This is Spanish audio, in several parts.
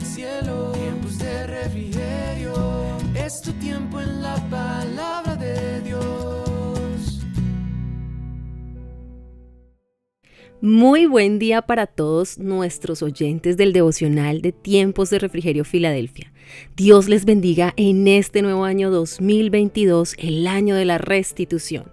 cielo, tiempos de refrigerio. Es tu tiempo en la palabra de Dios. Muy buen día para todos nuestros oyentes del devocional de Tiempos de Refrigerio Filadelfia. Dios les bendiga en este nuevo año 2022, el año de la restitución.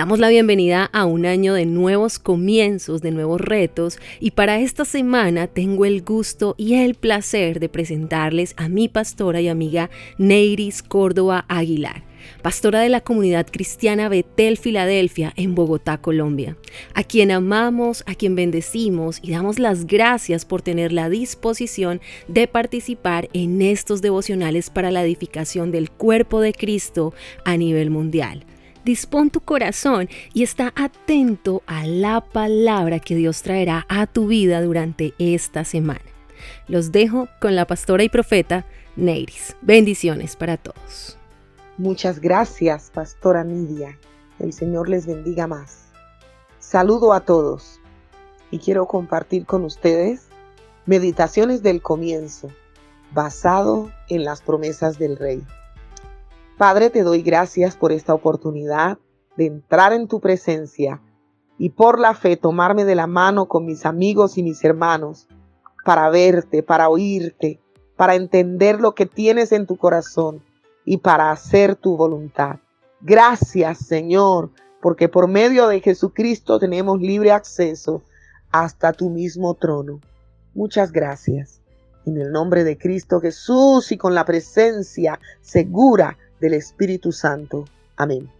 Damos la bienvenida a un año de nuevos comienzos, de nuevos retos y para esta semana tengo el gusto y el placer de presentarles a mi pastora y amiga Neiris Córdoba Aguilar pastora de la comunidad cristiana Betel Filadelfia en Bogotá, Colombia, a quien amamos, a quien bendecimos y damos las gracias por tener la disposición de participar en estos devocionales para la edificación del cuerpo de Cristo a nivel mundial dispón tu corazón y está atento a la palabra que Dios traerá a tu vida durante esta semana. Los dejo con la pastora y profeta Neiris. Bendiciones para todos. Muchas gracias, pastora Nidia. El Señor les bendiga más. Saludo a todos y quiero compartir con ustedes meditaciones del comienzo, basado en las promesas del Rey. Padre, te doy gracias por esta oportunidad de entrar en tu presencia y por la fe tomarme de la mano con mis amigos y mis hermanos para verte, para oírte, para entender lo que tienes en tu corazón y para hacer tu voluntad. Gracias, Señor, porque por medio de Jesucristo tenemos libre acceso hasta tu mismo trono. Muchas gracias. En el nombre de Cristo Jesús y con la presencia segura del Espíritu Santo. Amén.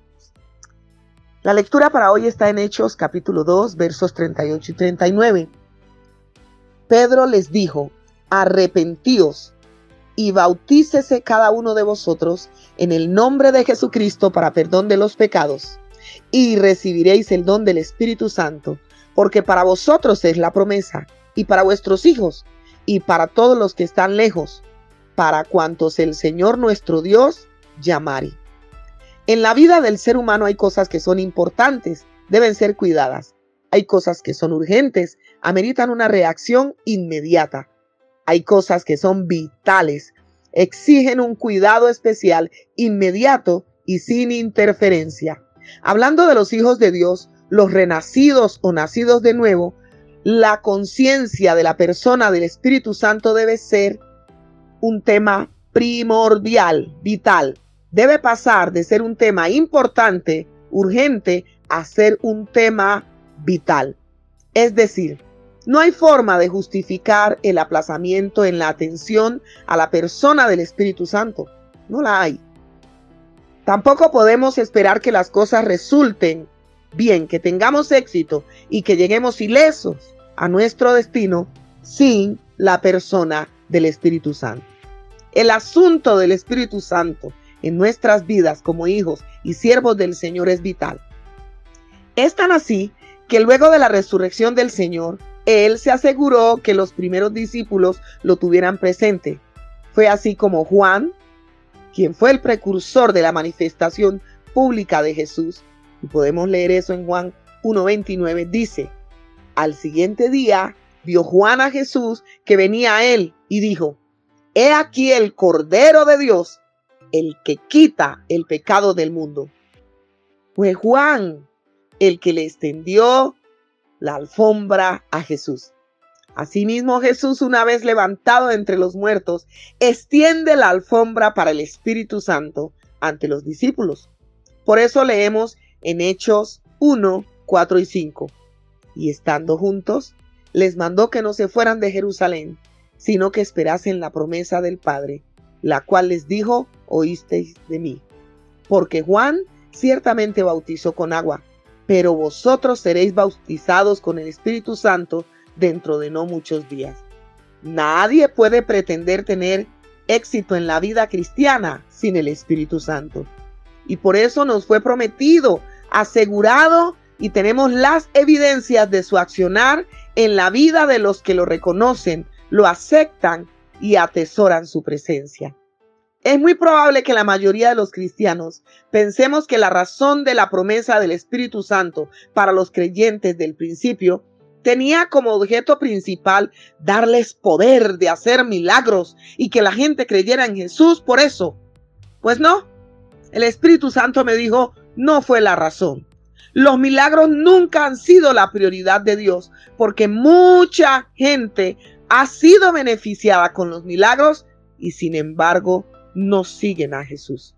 La lectura para hoy está en Hechos capítulo 2 versos 38 y 39. Pedro les dijo, arrepentíos y bautícese cada uno de vosotros en el nombre de Jesucristo para perdón de los pecados, y recibiréis el don del Espíritu Santo, porque para vosotros es la promesa, y para vuestros hijos, y para todos los que están lejos, para cuantos el Señor nuestro Dios llamare. En la vida del ser humano hay cosas que son importantes, deben ser cuidadas. Hay cosas que son urgentes, ameritan una reacción inmediata. Hay cosas que son vitales, exigen un cuidado especial, inmediato y sin interferencia. Hablando de los hijos de Dios, los renacidos o nacidos de nuevo, la conciencia de la persona del Espíritu Santo debe ser un tema primordial, vital debe pasar de ser un tema importante, urgente, a ser un tema vital. Es decir, no hay forma de justificar el aplazamiento en la atención a la persona del Espíritu Santo. No la hay. Tampoco podemos esperar que las cosas resulten bien, que tengamos éxito y que lleguemos ilesos a nuestro destino sin la persona del Espíritu Santo. El asunto del Espíritu Santo en nuestras vidas como hijos y siervos del Señor es vital. Es tan así que luego de la resurrección del Señor, Él se aseguró que los primeros discípulos lo tuvieran presente. Fue así como Juan, quien fue el precursor de la manifestación pública de Jesús, y podemos leer eso en Juan 1.29, dice, al siguiente día vio Juan a Jesús que venía a él y dijo, He aquí el Cordero de Dios el que quita el pecado del mundo. Fue Juan el que le extendió la alfombra a Jesús. Asimismo Jesús, una vez levantado entre los muertos, extiende la alfombra para el Espíritu Santo ante los discípulos. Por eso leemos en Hechos 1, 4 y 5. Y estando juntos, les mandó que no se fueran de Jerusalén, sino que esperasen la promesa del Padre, la cual les dijo, oísteis de mí. Porque Juan ciertamente bautizó con agua, pero vosotros seréis bautizados con el Espíritu Santo dentro de no muchos días. Nadie puede pretender tener éxito en la vida cristiana sin el Espíritu Santo. Y por eso nos fue prometido, asegurado, y tenemos las evidencias de su accionar en la vida de los que lo reconocen, lo aceptan y atesoran su presencia. Es muy probable que la mayoría de los cristianos pensemos que la razón de la promesa del Espíritu Santo para los creyentes del principio tenía como objeto principal darles poder de hacer milagros y que la gente creyera en Jesús por eso. Pues no, el Espíritu Santo me dijo, no fue la razón. Los milagros nunca han sido la prioridad de Dios porque mucha gente ha sido beneficiada con los milagros y sin embargo no siguen a Jesús.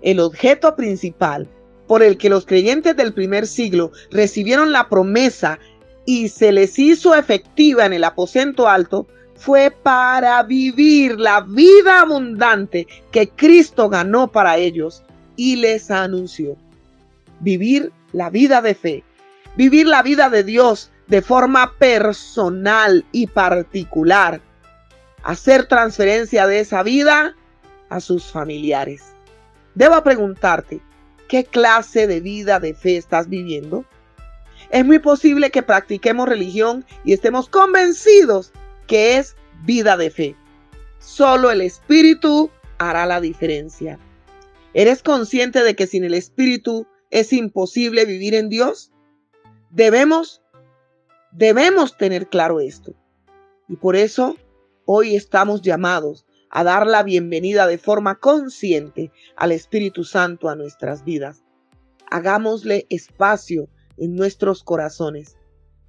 El objeto principal por el que los creyentes del primer siglo recibieron la promesa y se les hizo efectiva en el aposento alto fue para vivir la vida abundante que Cristo ganó para ellos y les anunció. Vivir la vida de fe, vivir la vida de Dios de forma personal y particular, hacer transferencia de esa vida a sus familiares. Debo preguntarte, ¿qué clase de vida de fe estás viviendo? Es muy posible que practiquemos religión y estemos convencidos que es vida de fe. Solo el Espíritu hará la diferencia. ¿Eres consciente de que sin el Espíritu es imposible vivir en Dios? Debemos, debemos tener claro esto. Y por eso hoy estamos llamados a dar la bienvenida de forma consciente al Espíritu Santo a nuestras vidas. Hagámosle espacio en nuestros corazones.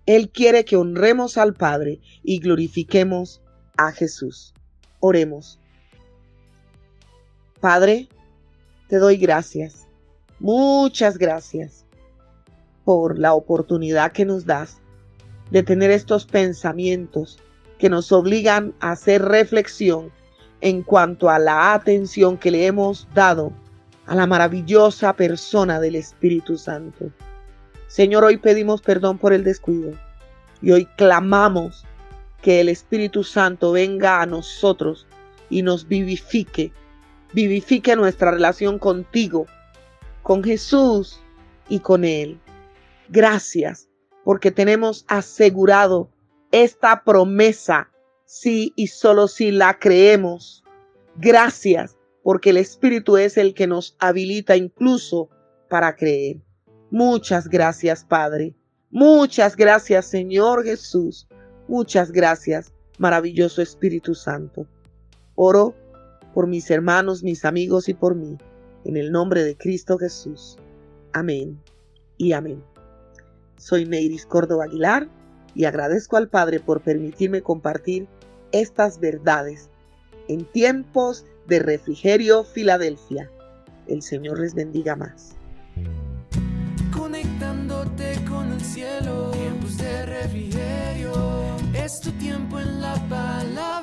Él quiere que honremos al Padre y glorifiquemos a Jesús. Oremos. Padre, te doy gracias, muchas gracias por la oportunidad que nos das de tener estos pensamientos que nos obligan a hacer reflexión en cuanto a la atención que le hemos dado a la maravillosa persona del Espíritu Santo. Señor, hoy pedimos perdón por el descuido y hoy clamamos que el Espíritu Santo venga a nosotros y nos vivifique, vivifique nuestra relación contigo, con Jesús y con Él. Gracias porque tenemos asegurado esta promesa sí y solo si la creemos. Gracias, porque el Espíritu es el que nos habilita incluso para creer. Muchas gracias, Padre. Muchas gracias, Señor Jesús. Muchas gracias, maravilloso Espíritu Santo. Oro por mis hermanos, mis amigos y por mí, en el nombre de Cristo Jesús. Amén y amén. Soy Neiris Córdoba Aguilar y agradezco al Padre por permitirme compartir estas verdades en tiempos de refrigerio Filadelfia. El Señor les bendiga más. Conectándote con el cielo, tiempos de refrigerio, es tu tiempo en la palabra